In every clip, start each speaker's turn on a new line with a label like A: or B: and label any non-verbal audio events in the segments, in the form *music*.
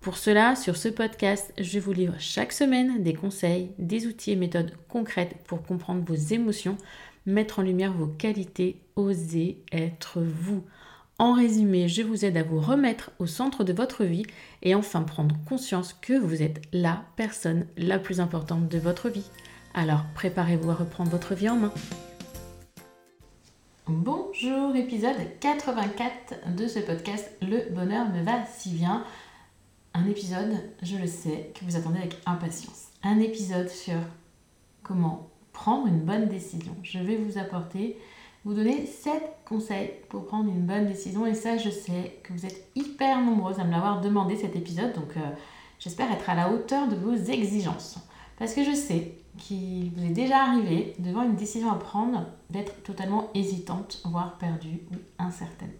A: Pour cela, sur ce podcast, je vous livre chaque semaine des conseils, des outils et méthodes concrètes pour comprendre vos émotions, mettre en lumière vos qualités, oser être vous. En résumé, je vous aide à vous remettre au centre de votre vie et enfin prendre conscience que vous êtes la personne la plus importante de votre vie. Alors préparez-vous à reprendre votre vie en main. Bonjour, épisode 84 de ce podcast Le bonheur me va si bien. Un épisode, je le sais, que vous attendez avec impatience. Un épisode sur comment prendre une bonne décision. Je vais vous apporter, vous donner 7 conseils pour prendre une bonne décision. Et ça, je sais que vous êtes hyper nombreuses à me l'avoir demandé cet épisode. Donc, euh, j'espère être à la hauteur de vos exigences. Parce que je sais qu'il vous est déjà arrivé, devant une décision à prendre, d'être totalement hésitante, voire perdue ou incertaine.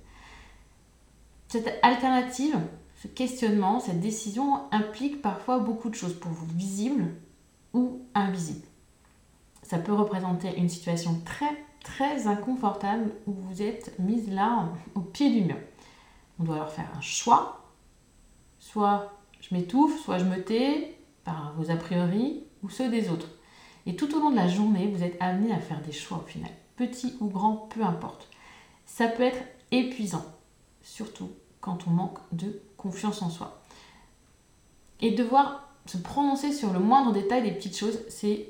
A: Cette alternative, ce questionnement, cette décision implique parfois beaucoup de choses pour vous, visibles ou invisibles ça peut représenter une situation très très inconfortable où vous êtes mise là au pied du mur. On doit alors faire un choix. Soit je m'étouffe, soit je me tais par vos a priori ou ceux des autres. Et tout au long de la journée, vous êtes amené à faire des choix au final, petit ou grand, peu importe. Ça peut être épuisant, surtout quand on manque de confiance en soi. Et devoir se prononcer sur le moindre détail des petites choses, c'est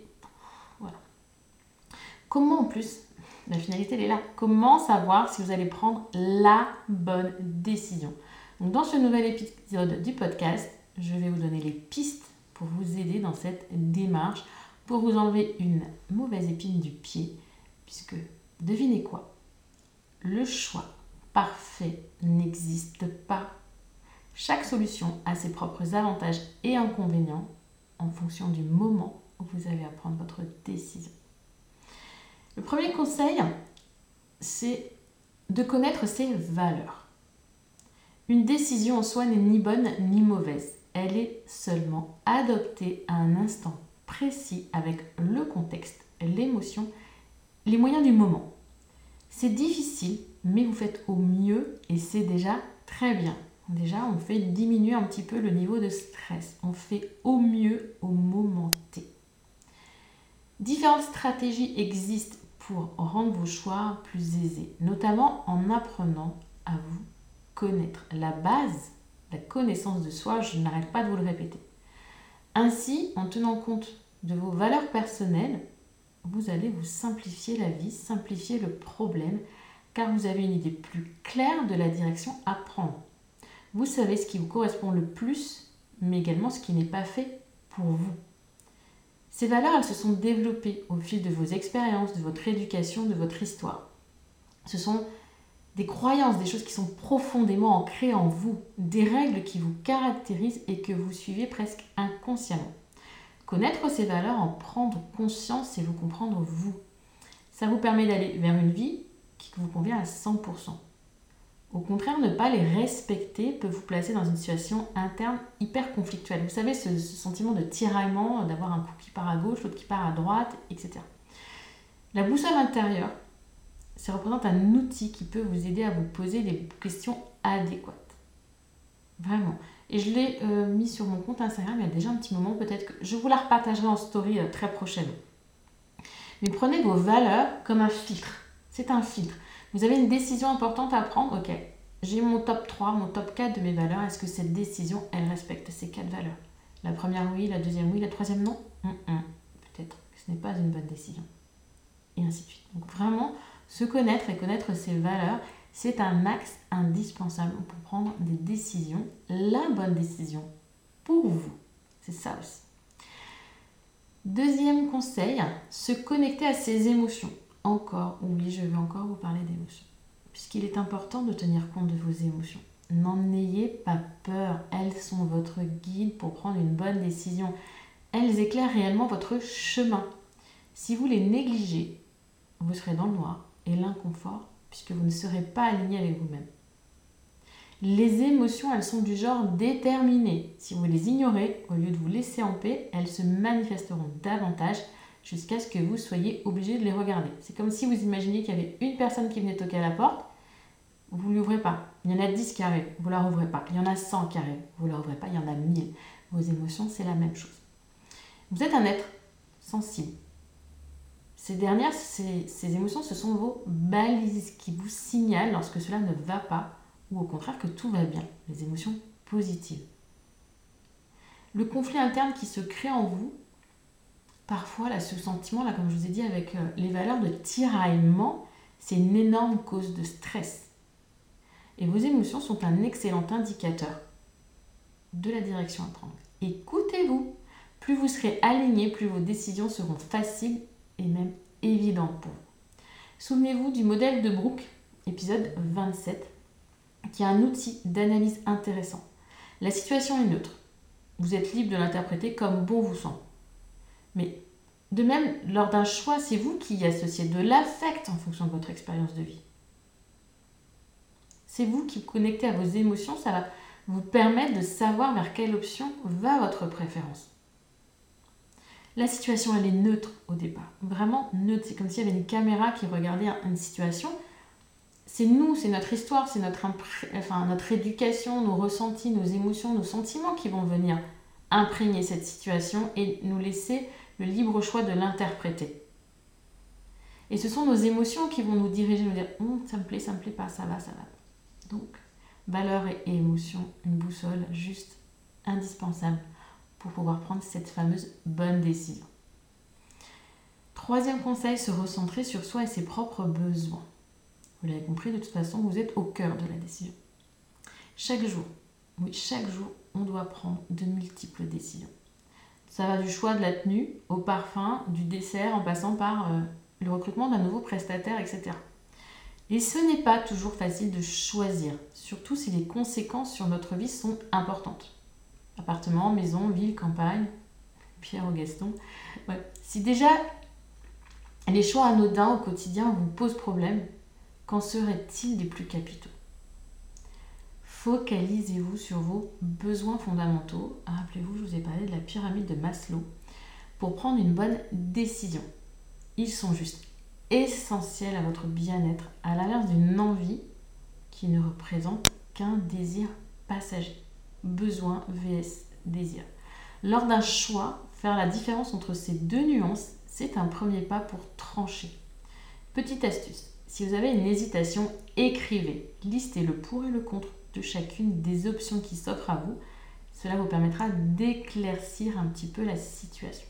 A: Comment en plus, la finalité elle est là, comment savoir si vous allez prendre la bonne décision? Donc dans ce nouvel épisode du podcast, je vais vous donner les pistes pour vous aider dans cette démarche, pour vous enlever une mauvaise épine du pied, puisque devinez quoi? Le choix parfait n'existe pas. Chaque solution a ses propres avantages et inconvénients en fonction du moment où vous allez à prendre votre décision. Le premier conseil, c'est de connaître ses valeurs. Une décision en soi n'est ni bonne ni mauvaise. Elle est seulement adoptée à un instant précis avec le contexte, l'émotion, les moyens du moment. C'est difficile, mais vous faites au mieux et c'est déjà très bien. Déjà, on fait diminuer un petit peu le niveau de stress. On fait au mieux au moment T. Différentes stratégies existent pour rendre vos choix plus aisés, notamment en apprenant à vous connaître. La base, la connaissance de soi, je n'arrête pas de vous le répéter. Ainsi, en tenant compte de vos valeurs personnelles, vous allez vous simplifier la vie, simplifier le problème, car vous avez une idée plus claire de la direction à prendre. Vous savez ce qui vous correspond le plus, mais également ce qui n'est pas fait pour vous. Ces valeurs, elles se sont développées au fil de vos expériences, de votre éducation, de votre histoire. Ce sont des croyances, des choses qui sont profondément ancrées en vous, des règles qui vous caractérisent et que vous suivez presque inconsciemment. Connaître ces valeurs, en prendre conscience, c'est vous comprendre vous. Ça vous permet d'aller vers une vie qui vous convient à 100%. Au contraire, ne pas les respecter peut vous placer dans une situation interne hyper conflictuelle. Vous savez, ce, sentiment de tiraillement, d'avoir un coup qui part à gauche, l'autre qui part à droite, etc. La boussole intérieure, ça représente un outil qui peut vous aider à vous poser des questions adéquates. Vraiment. Et je l'ai euh, mis sur mon compte Instagram il y a déjà un petit moment, peut-être que je vous la repartagerai en story euh, très prochainement. Mais prenez vos valeurs comme un filtre. C'est un filtre. Vous avez une décision importante à prendre, ok. J'ai mon top 3, mon top 4 de mes valeurs. Est-ce que cette décision, elle respecte ces quatre valeurs? La première oui, la deuxième oui, la troisième non? Peut-être que ce n'est pas une bonne décision. Et ainsi de suite. Donc vraiment, se connaître et connaître ses valeurs, C'est un axe indispensable pour prendre des décisions, la bonne décision pour vous. C'est ça aussi. Deuxième conseil, se connecter à ses émotions. Encore, oui, je vais encore vous parler d'émotions. Puisqu'il est important de tenir compte de vos émotions. N'en ayez pas peur, elles sont votre guide pour prendre une bonne décision. Elles éclairent réellement votre chemin. Si vous les négligez, vous serez dans le noir et l'inconfort puisque vous ne serez pas aligné avec vous-même. Les émotions, elles sont du genre déterminées. Si vous les ignorez, au lieu de vous laisser en paix, elles se manifesteront davantage jusqu'à ce que vous soyez obligé de les regarder. C'est comme si vous imaginiez qu'il y avait une personne qui venait toquer à la porte, vous ne l'ouvrez pas. Il y en a 10 qui arrivent, vous ne la rouvrez pas. Il y en a 100 qui vous ne la rouvrez pas. Il y en a 1000. Vos émotions, c'est la même chose. Vous êtes un être sensible. Ces dernières, ces, ces émotions, ce sont vos balises qui vous signalent lorsque cela ne va pas ou au contraire que tout va bien, les émotions positives. Le conflit interne qui se crée en vous, parfois là, ce sentiment, là, comme je vous ai dit, avec euh, les valeurs de tiraillement, c'est une énorme cause de stress. Et vos émotions sont un excellent indicateur de la direction à prendre. Écoutez-vous. Plus vous serez aligné, plus vos décisions seront faciles et même évidentes pour vous. Souvenez-vous du modèle de Brooke, épisode 27, qui est un outil d'analyse intéressant. La situation est neutre. Vous êtes libre de l'interpréter comme bon vous semble. Mais de même, lors d'un choix, c'est vous qui y associez de l'affect en fonction de votre expérience de vie. C'est vous qui connectez à vos émotions, ça va vous permettre de savoir vers quelle option va votre préférence. La situation, elle est neutre au départ. Vraiment neutre. C'est comme s'il y avait une caméra qui regardait une situation c'est nous, c'est notre histoire, c'est notre, notre éducation, nos ressentis, nos émotions, nos sentiments qui vont venir imprégner cette situation et nous laisser le libre choix de l'interpréter. Et ce sont nos émotions qui vont nous diriger, nous dire hum, ça me plaît, ça me plaît pas, ça va, ça va. Donc, valeur et émotion, une boussole juste indispensable pour pouvoir prendre cette fameuse bonne décision. Troisième conseil, se recentrer sur soi et ses propres besoins. Vous l'avez compris, de toute façon, vous êtes au cœur de la décision. Chaque jour, oui, chaque jour, on doit prendre de multiples décisions. Ça va du choix de la tenue au parfum, du dessert, en passant par euh, le recrutement d'un nouveau prestataire, etc. Et ce n'est pas toujours facile de choisir, surtout si les conséquences sur notre vie sont importantes. Appartement, maison, ville, campagne, Pierre au Gaston. Si déjà les choix anodins au quotidien vous posent problème, Qu'en serait-il des plus capitaux? Focalisez-vous sur vos besoins fondamentaux. Rappelez-vous, je vous ai parlé de la pyramide de Maslow pour prendre une bonne décision. Ils sont juste essentiels à votre bien-être, à l'inverse d'une envie qui ne représente qu'un désir passager. Besoin vs désir. Lors d'un choix, faire la différence entre ces deux nuances, c'est un premier pas pour trancher. Petite astuce, si vous avez une hésitation, écrivez. Listez le pour et le contre de chacune des options qui s'offrent à vous. Cela vous permettra d'éclaircir un petit peu la situation.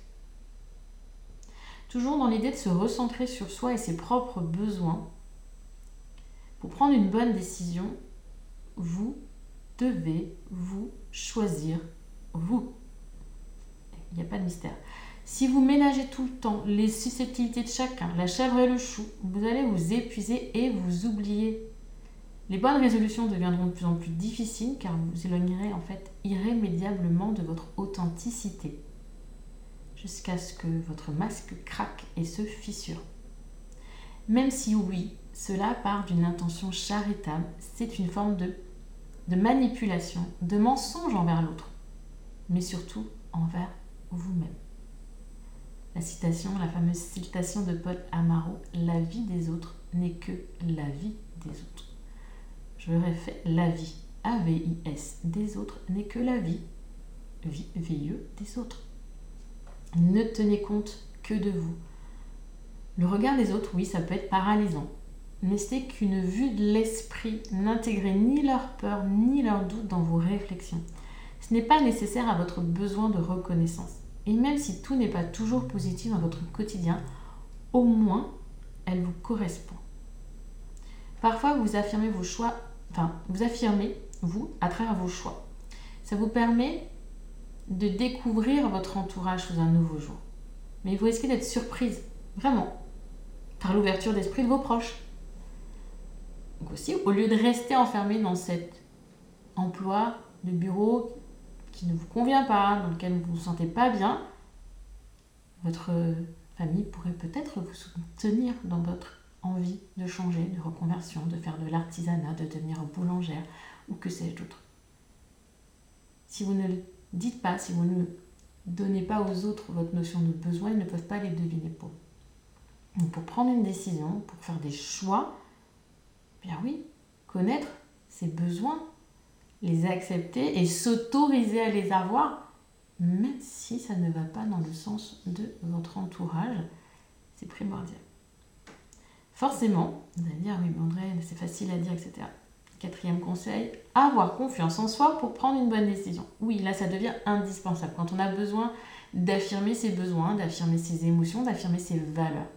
A: Toujours dans l'idée de se recentrer sur soi et ses propres besoins, pour prendre une bonne décision, vous devez vous choisir vous. Il n'y a pas de mystère. Si vous ménagez tout le temps les susceptibilités de chacun, la chèvre et le chou, vous allez vous épuiser et vous oublier. Les bonnes résolutions deviendront de plus en plus difficiles car vous éloignerez en fait irrémédiablement de votre authenticité jusqu'à ce que votre masque craque et se fissure. Même si oui, cela part d'une intention charitable, c'est une forme de, de manipulation, de mensonge envers l'autre, mais surtout envers vous-même. La citation, la fameuse citation de Paul Amaro, La vie des autres n'est que la vie des autres. Je le fait la vie, A-V-I-S, des autres n'est que la vie, vie, V-I-E, des autres. Ne tenez compte que de vous. Le regard des autres, oui, ça peut être paralysant, mais c'est qu'une vue de l'esprit. N'intégrez ni leur peur ni leur doute dans vos réflexions. Ce n'est pas nécessaire à votre besoin de reconnaissance. Et même si tout n'est pas toujours positif dans votre quotidien, au moins elle vous correspond. Parfois, vous affirmez vos choix, enfin, vous affirmez, vous, à travers vos choix. Ça vous permet de découvrir votre entourage sous un nouveau jour. Mais vous risquez d'être surprise, vraiment, par l'ouverture d'esprit de vos proches. Donc aussi, au lieu de rester enfermé dans cet emploi de bureau qui ne vous convient pas, dans lequel vous ne vous sentez pas bien, votre famille pourrait peut-être vous soutenir dans votre envie de changer, de reconversion, de faire de l'artisanat, de devenir boulangère ou que sais-je d'autre. Si vous ne le dites pas, si vous ne donnez pas aux autres votre notion de besoin, ils ne peuvent pas les deviner pour pour prendre une décision, pour faire des choix, bien oui, connaître ses besoins, les accepter et s'autoriser à les avoir, même si ça ne va pas dans le sens de votre entourage, c'est primordial. Forcément, vous allez dire, oui, André, c'est facile à dire, etc. Quatrième conseil, avoir confiance en soi pour prendre une bonne décision. Oui, là, ça devient indispensable. Quand on a besoin d'affirmer ses besoins, d'affirmer ses émotions, d'affirmer ses valeurs.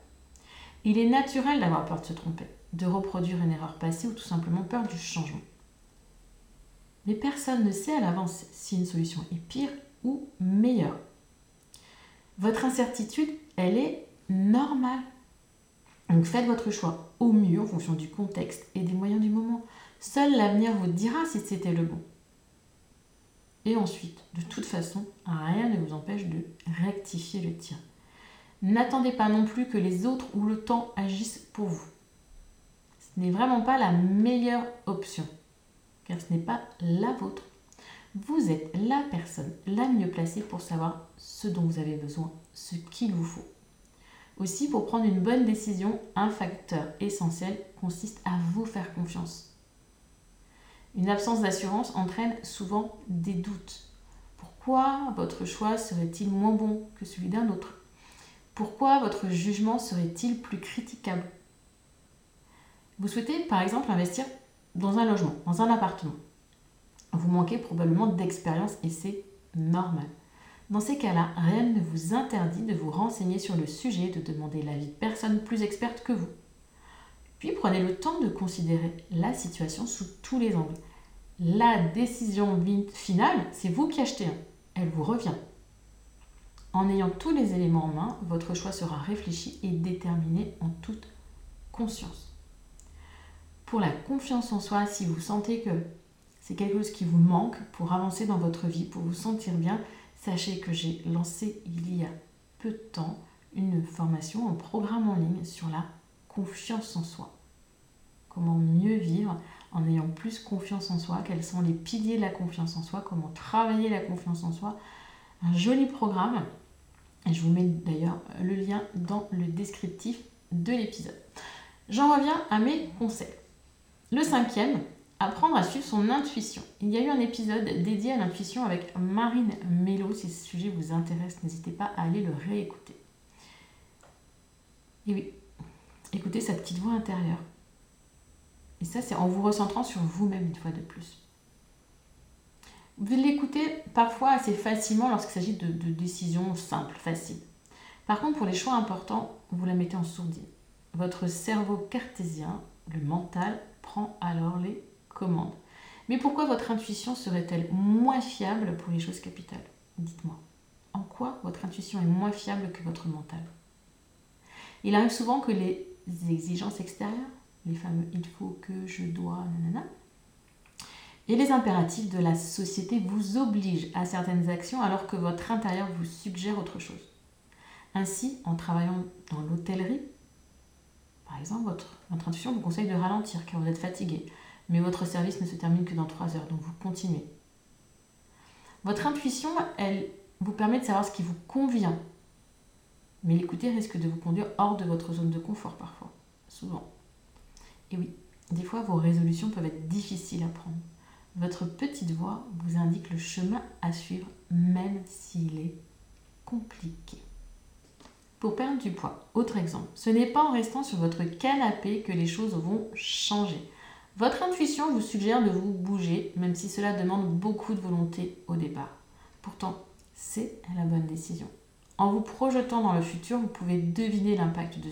A: Il est naturel d'avoir peur de se tromper, de reproduire une erreur passée ou tout simplement peur du changement. Mais personne ne sait à l'avance si une solution est pire ou meilleure. Votre incertitude, elle est normale. Donc faites votre choix au mieux en fonction du contexte et des moyens du moment. Seul l'avenir vous dira si c'était le bon. Et ensuite, de toute façon, rien ne vous empêche de rectifier le tir. N'attendez pas non plus que les autres ou le temps agissent pour vous. Ce n'est vraiment pas la meilleure option, car ce n'est pas la vôtre. Vous êtes la personne la mieux placée pour savoir ce dont vous avez besoin, ce qu'il vous faut. Aussi, pour prendre une bonne décision, un facteur essentiel consiste à vous faire confiance. Une absence d'assurance entraîne souvent des doutes. Pourquoi votre choix serait-il moins bon que celui d'un autre? Pourquoi votre jugement serait-il plus critiquable? Vous souhaitez par exemple investir dans un logement, dans un appartement. Vous manquez probablement d'expérience et c'est normal. Dans ces cas-là, rien ne vous interdit de vous renseigner sur le sujet, de demander l'avis de personnes plus expertes que vous. Puis prenez le temps de considérer la situation sous tous les angles. La décision finale, c'est vous qui achetez. Elle vous revient. En ayant tous les éléments en main, votre choix sera réfléchi et déterminé en toute conscience. Pour la confiance en soi, si vous sentez que c'est quelque chose qui vous manque pour avancer dans votre vie, pour vous sentir bien, Sachez que j'ai lancé il y a peu de temps une formation, un programme en ligne sur la confiance en soi. Comment mieux vivre en ayant plus confiance en soi, quels sont les piliers de la confiance en soi, comment travailler la confiance en soi. Un joli programme. Et je vous mets d'ailleurs le lien dans le descriptif de l'épisode. J'en reviens à mes conseils. Le cinquième, Apprendre à suivre son intuition. Il y a eu un épisode dédié à l'intuition avec Marine Mello. Si ce sujet vous intéresse, n'hésitez pas à aller le réécouter. Et oui, écoutez sa petite voix intérieure. Et ça, c'est en vous recentrant sur vous-même une fois de plus. Vous l'écoutez parfois assez facilement lorsqu'il s'agit de, de décisions simples, faciles. Par contre, pour les choix importants, vous la mettez en sourdine. Votre cerveau cartésien, le mental, prend alors les commande. Mais pourquoi votre intuition serait-elle moins fiable pour les choses capitales? Dites-moi. En quoi votre intuition est moins fiable que votre mental? Il arrive souvent que les exigences extérieures, les fameux il faut que, je dois, nanana, et les impératifs de la société vous obligent à certaines actions alors que votre intérieur vous suggère autre chose. Ainsi, en travaillant dans l'hôtellerie, par exemple, votre, votre intuition vous conseille de ralentir car vous êtes fatigué, mais votre service ne se termine que dans 3 heures, donc vous continuez. Votre intuition, elle vous permet de savoir ce qui vous convient, mais l'écouter risque de vous conduire hors de votre zone de confort parfois, souvent. Et oui, des fois vos résolutions peuvent être difficiles à prendre. Votre petite voix vous indique le chemin à suivre, même s'il est compliqué. Pour perdre du poids, autre exemple, ce n'est pas en restant sur votre canapé que les choses vont changer. Votre intuition vous suggère de vous bouger, même si cela demande beaucoup de volonté au départ. Pourtant, c'est la bonne décision. En vous projetant dans le futur, vous pouvez deviner l'impact de,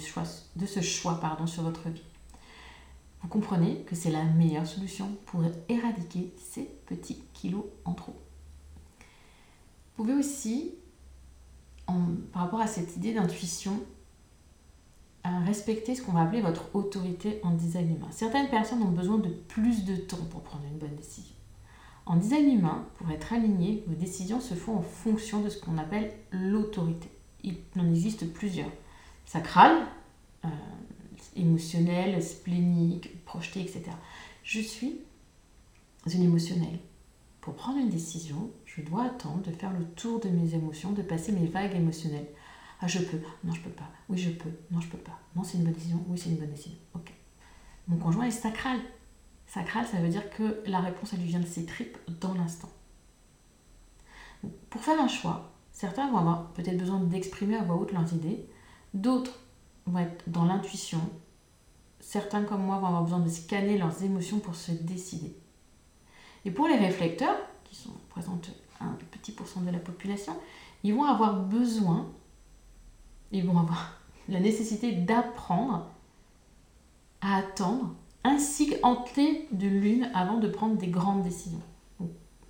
A: ce choix pardon, sur votre vie. vous comprenez que c'est la meilleure solution pour éradiquer ces petits kilos en trop. Vous pouvez aussi, par rapport à cette idée d'intuition, respecter ce qu'on va appeler votre autorité en design humain. Certaines personnes ont besoin de plus de temps pour prendre une bonne décision. En design humain, pour être aligné, vos décisions se font en fonction de ce qu'on appelle l'autorité. Il en existe plusieurs. Sacrale, euh, émotionnelle, splénique, projetée, etc. Je suis une émotionnelle. Pour prendre une décision, je dois attendre de faire le tour de mes émotions, de passer mes vagues émotionnelles. Ah, je peux. Non, je peux pas. Oui, je peux. Non, je peux pas. Non, c'est une bonne décision. Oui, c'est une bonne décision. Ok. Mon conjoint est sacral. Sacral, ça veut dire que la réponse, elle lui vient de ses tripes dans l'instant. Pour faire un choix, certains vont avoir peut-être besoin d'exprimer à voix haute leurs idées. D'autres vont être dans l'intuition. Certains, comme moi, vont avoir besoin de scanner leurs émotions pour se décider. Et pour les réflecteurs, qui sont, représentent un petit pourcent de la population, ils vont avoir besoin ils vont avoir la nécessité d'apprendre à attendre, ainsi qu'entrer de l'une avant de prendre des grandes décisions.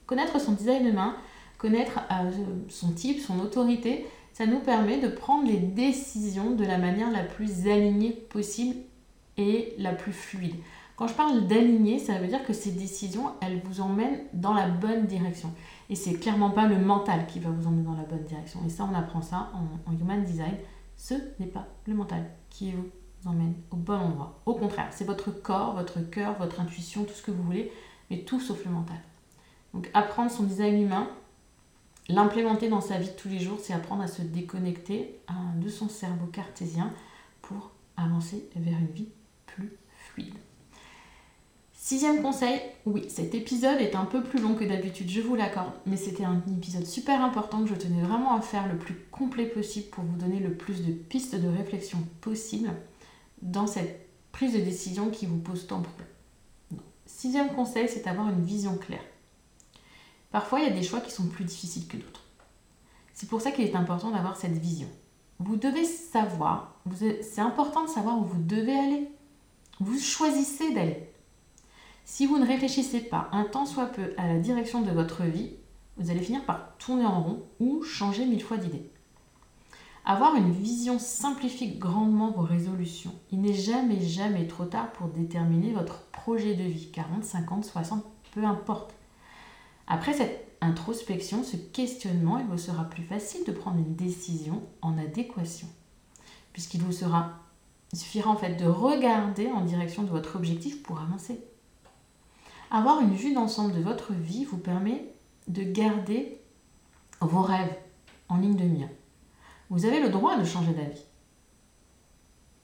A: connaître son design de main, connaître euh, son type, son autorité, ça nous permet de prendre les décisions de la manière la plus alignée possible et la plus fluide. Quand je parle d'aligner, ça veut dire que ces décisions, elles vous emmènent dans la bonne direction. Et c'est clairement pas le mental qui va vous emmener dans la bonne direction. Et ça, on apprend ça en, Human Design. Ce n'est pas le mental qui vous emmène au bon endroit. Au contraire, c'est votre corps, votre cœur, votre intuition, tout ce que vous voulez, mais tout sauf le mental. Donc apprendre son design humain, l'implémenter dans sa vie de tous les jours, c'est apprendre à se déconnecter de son cerveau cartésien pour avancer vers une vie plus fluide. Sixième conseil, oui, cet épisode est un peu plus long que d'habitude, je vous l'accorde, mais c'était un épisode super important que je tenais vraiment à faire le plus complet possible pour vous donner le plus de pistes de réflexion possible dans cette prise de décision qui vous pose tant de problèmes. Sixième conseil, c'est d'avoir une vision claire. Parfois, il y a des choix qui sont plus difficiles que d'autres. C'est pour ça qu'il est important d'avoir cette vision. Vous devez savoir, c'est important de savoir où vous devez aller. Vous choisissez d'aller. Si vous ne réfléchissez pas un temps soit peu à la direction de votre vie, vous allez finir par tourner en rond ou changer mille fois d'idée. Avoir une vision simplifie grandement vos résolutions. Il n'est jamais, jamais trop tard pour déterminer votre projet de vie, 40, 50, 60, peu importe. Après cette introspection, ce questionnement, il vous sera plus facile de prendre une décision en adéquation, puisqu'il vous sera, il suffira en fait de regarder en direction de votre objectif pour avancer. Avoir une vue d'ensemble de votre vie vous permet de garder vos rêves en ligne de mire. Vous avez le droit de changer d'avis.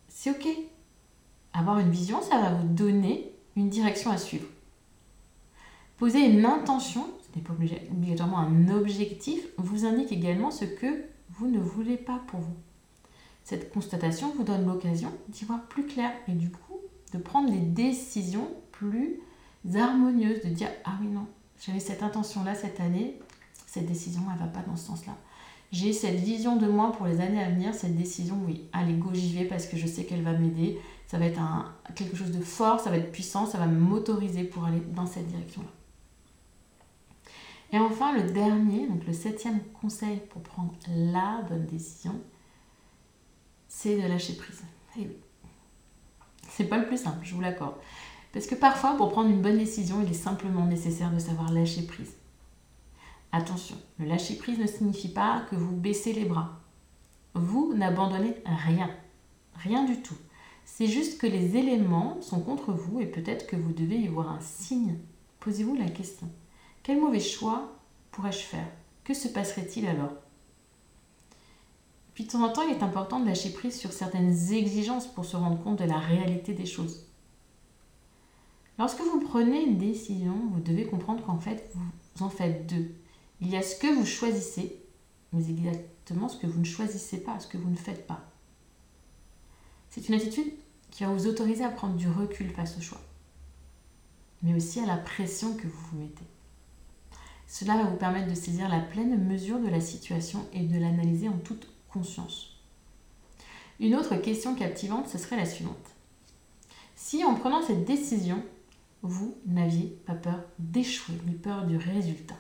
A: C'est ok. Avoir une vision, ça va vous donner une direction à suivre. Poser une intention, ce n'est pas obligatoirement un objectif, vous indique également ce que vous ne voulez pas pour vous. Cette constatation vous donne l'occasion d'y voir plus clair et du coup de prendre des décisions plus harmonieuses, de dire ah oui non, j'avais cette intention-là cette année, cette décision elle va pas dans ce sens-là. J'ai cette vision de moi pour les années à venir, cette décision, oui, allez go j'y vais parce que je sais qu'elle va m'aider, ça va être quelque chose de fort, ça va être puissant, ça va m'autoriser pour aller dans cette direction-là. Et enfin, le dernier, donc le septième conseil pour prendre la bonne décision, c'est de lâcher prise. Oui, c'est pas le plus simple, je vous l'accorde. Parce que parfois, pour prendre une bonne décision, il est simplement nécessaire de savoir lâcher prise. Attention, le lâcher prise ne signifie pas que vous baissez les bras. Vous n'abandonnez rien. Rien du tout. C'est juste que les éléments sont contre vous et peut-être que vous devez y voir un signe. Posez-vous la question. Quel mauvais choix pourrais-je faire? Que se passerait-il alors? Puis de temps en temps, il est important de lâcher prise sur certaines exigences pour se rendre compte de la réalité des choses. Lorsque vous prenez une décision, vous devez comprendre qu'en fait, vous en faites deux. Il y a ce que vous choisissez, mais exactement ce que vous ne choisissez pas, ce que vous ne faites pas. C'est une attitude qui va vous autoriser à prendre du recul face au choix, mais aussi à la pression que vous vous mettez. Cela va vous permettre de saisir la pleine mesure de la situation et de l'analyser en toute conscience. Une autre question captivante, ce serait la suivante. si en prenant cette décision, vous n'aviez pas peur d'échouer, ni peur du résultat.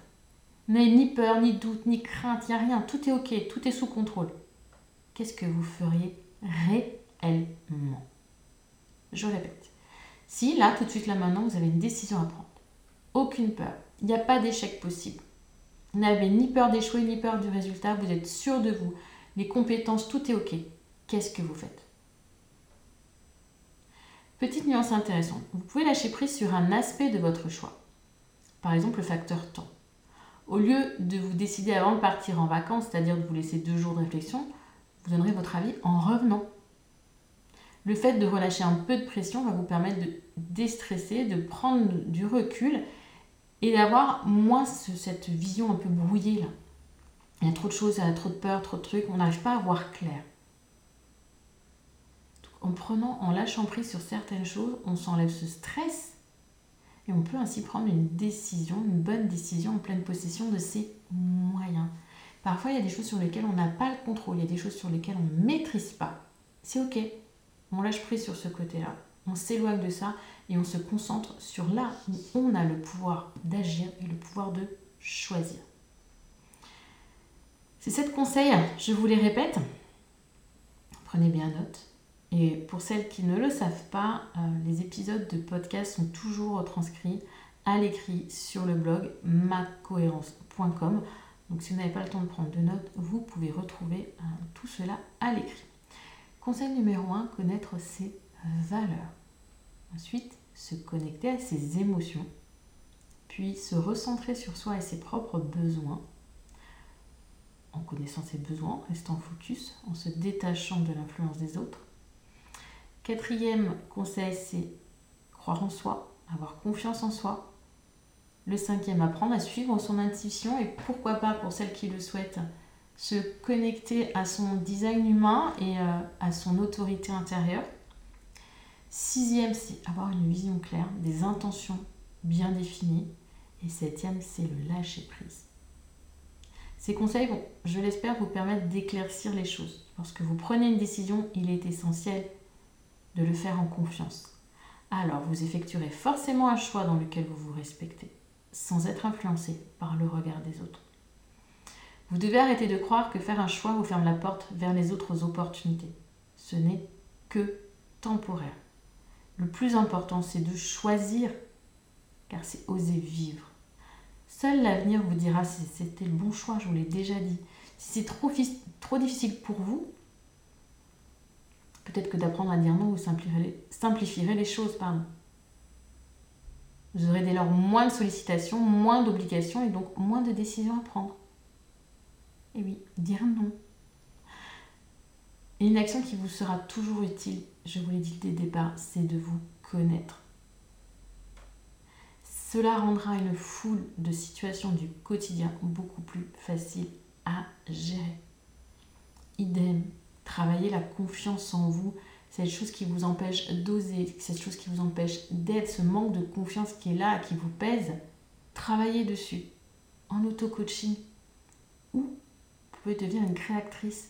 A: N'avez ni peur, ni doute, ni crainte, il n'y a rien, tout est ok, tout est sous contrôle. Qu'est-ce que vous feriez réellement? Je répète, si là, tout de suite, là maintenant, vous avez une décision à prendre, aucune peur, il n'y a pas d'échec possible. N'avez ni peur d'échouer, ni peur du résultat, vous êtes sûr de vous, les compétences, tout est ok. Qu'est-ce que vous faites? Petite nuance intéressante, vous pouvez lâcher prise sur un aspect de votre choix. Par exemple, le facteur temps. Au lieu de vous décider avant de partir en vacances, c'est-à-dire de vous laisser deux jours de réflexion, vous donnerez votre avis en revenant. Le fait de relâcher un peu de pression va vous permettre de déstresser, de prendre du recul et d'avoir moins cette vision un peu brouillée là. Il y a trop de choses, il y a trop de peur, trop de trucs, on n'arrive pas à voir clair. En prenant, en lâchant prise sur certaines choses, on s'enlève ce stress et on peut ainsi prendre une décision, une bonne décision en pleine possession de ses moyens. Parfois, il y a des choses sur lesquelles on n'a pas le contrôle, il y a des choses sur lesquelles on ne maîtrise pas. C'est ok. On lâche prise sur ce côté-là. On s'éloigne de ça et on se concentre sur là où on a le pouvoir d'agir et le pouvoir de choisir. C'est sept conseils, je vous les répète. Prenez bien note. Et pour celles qui ne le savent pas, euh, les épisodes de podcast sont toujours transcrits à l'écrit sur le blog macohérence.com. Donc si vous n'avez pas le temps de prendre de notes, vous pouvez retrouver euh, tout cela à l'écrit. Conseil numéro 1, connaître ses valeurs. Ensuite, se connecter à ses émotions. Puis se recentrer sur soi et ses propres besoins. En connaissant ses besoins, restant focus, en se détachant de l'influence des autres. Quatrième conseil, c'est croire en soi, avoir confiance en soi. Le cinquième, apprendre à suivre son intuition et pourquoi pas pour celles qui le souhaitent, se connecter à son design humain et euh, à son autorité intérieure. Sixième, c'est avoir une vision claire, des intentions bien définies. Et septième, c'est le lâcher prise. Ces conseils vont, je l'espère, vous permettre d'éclaircir les choses. Lorsque vous prenez une décision, il est essentiel de le faire en confiance. Alors, vous effectuerez forcément un choix dans lequel vous vous respectez, sans être influencé par le regard des autres. Vous devez arrêter de croire que faire un choix vous ferme la porte vers les autres opportunités. Ce n'est que temporaire. Le plus important, c'est de choisir, car c'est oser vivre. Seul l'avenir vous dira si c'était le bon choix, je vous l'ai déjà dit. Si c'est trop, trop difficile pour vous, peut-être que d'apprendre à dire non, vous simplifierez, les choses. Pardon. Vous aurez dès lors moins de sollicitations, moins d'obligations et donc moins de décisions à prendre. Et oui, dire non. Et une action qui vous sera toujours utile, je vous l'ai dit dès le départ, c'est de vous connaître. Cela rendra une foule de situations du quotidien beaucoup plus facile à gérer. Idem, travailler la confiance en vous, cette chose qui vous empêche d'oser, cette chose qui vous empêche d'être, ce manque de confiance qui est là, qui vous pèse, travaillez dessus en auto-coaching ou vous pouvez devenir une créatrice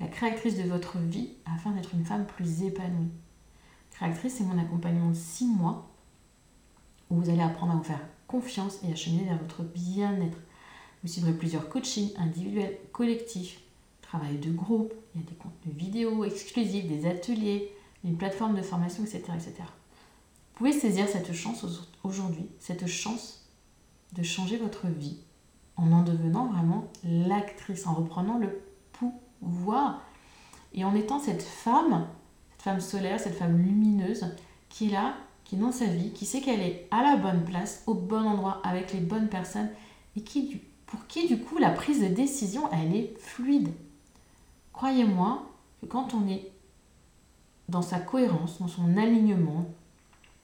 A: la créatrice de votre vie afin d'être une femme plus épanouie. Créatrice, c'est mon accompagnement de 6 mois où vous allez apprendre à vous faire confiance et à cheminer vers votre bien-être. Vous suivrez plusieurs coachings individuels, collectifs, travail de groupe, il y a des contenus vidéo exclusifs, des ateliers, une plateforme de formation, etc. etc. Vous pouvez saisir cette chance aujourd'hui, cette chance de changer votre vie en en devenant vraiment l'actrice, en reprenant le voir. Et en étant cette femme, cette femme solaire, cette femme lumineuse, qui est là, qui est dans sa vie, qui sait qu'elle est à la bonne place, au bon endroit, avec les bonnes personnes, et qui, pour qui du coup la prise de décision, elle est fluide. Croyez-moi que quand on est dans sa cohérence, dans son alignement,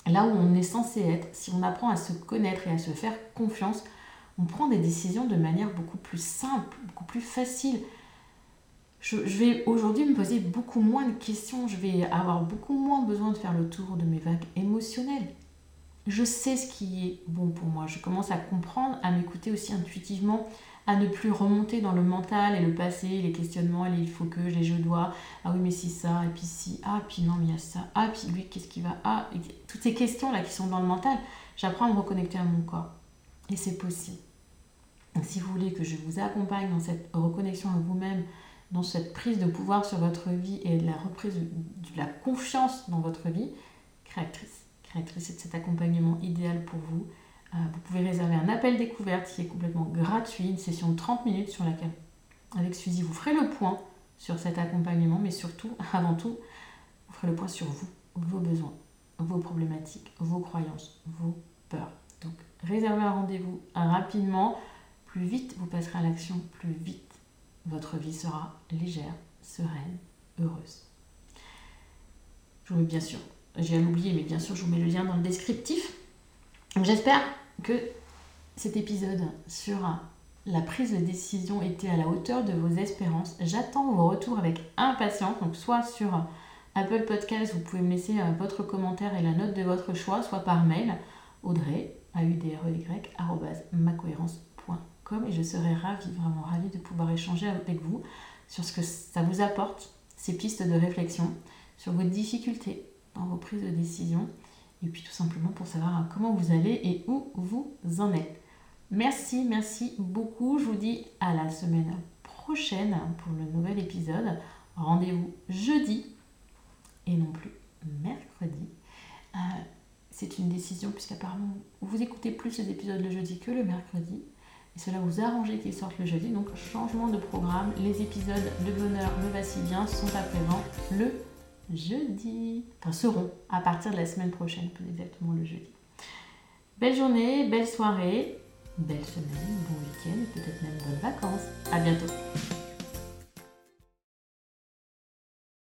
A: là où on est censé être, si on apprend à se connaître et à se faire confiance, on prend des décisions de manière beaucoup plus simple, beaucoup plus facile je, vais aujourd'hui me poser beaucoup moins de questions, je vais avoir beaucoup moins besoin de faire le tour de mes vagues émotionnelles. Je sais ce qui est bon pour moi, je commence à comprendre, à m'écouter aussi intuitivement, à ne plus remonter dans le mental et le passé, les questionnements, les il faut que, les je dois, ah oui mais si ça, et puis si, ah puis non mais il y a ça, ah puis lui qu'est-ce qui va, ah, toutes ces questions là qui sont dans le mental, j'apprends à me reconnecter à mon corps. Et c'est possible. si vous voulez que je vous accompagne dans cette reconnexion à vous-même, dans cette prise de pouvoir sur votre vie et la reprise de la confiance dans votre vie, créatrice. Créatrice, c'est cet accompagnement idéal pour vous. Euh, vous pouvez réserver un appel découverte qui est complètement gratuit, une session de 30 minutes sur laquelle, avec Suzy, vous ferez le point sur cet accompagnement, mais surtout, *laughs* avant tout, vous ferez le point sur vous, vos besoins, vos problématiques, vos croyances, vos peurs. Donc, réservez un rendez-vous rapidement. Plus vite vous passerez à l'action, plus vite votre vie sera légère, sereine, heureuse. Je vous mets bien sûr, j'ai à l'oublier, mais bien sûr, je vous mets le lien dans le descriptif. J'espère que cet épisode sur la prise de décision était à la hauteur de vos espérances. J'attends vos retours avec impatience, donc soit sur Apple Podcast, vous pouvez me laisser euh, votre commentaire et la note de votre choix, soit par mail, audrey, a u d r e y et je serai ravie, vraiment ravie de pouvoir échanger avec vous sur ce que ça vous apporte, ces pistes de réflexion, sur vos difficultés dans vos prises de décision et puis tout simplement pour savoir comment vous allez et où vous en êtes. Merci, merci beaucoup. Je vous dis à la semaine prochaine pour le nouvel épisode. Rendez-vous jeudi et non plus mercredi. Euh, c'est une décision puisqu'apparemment vous écoutez plus les épisodes le jeudi que le mercredi. Et cela vous arrange qu'ils sortent le jeudi. Donc changement de programme. Les épisodes de bonheur me va si bien sont à présent le jeudi. Enfin seront à partir de la semaine prochaine, plus exactement le jeudi. Belle journée, belle soirée, belle semaine, bon week-end et peut-être même bonnes vacances. À bientôt.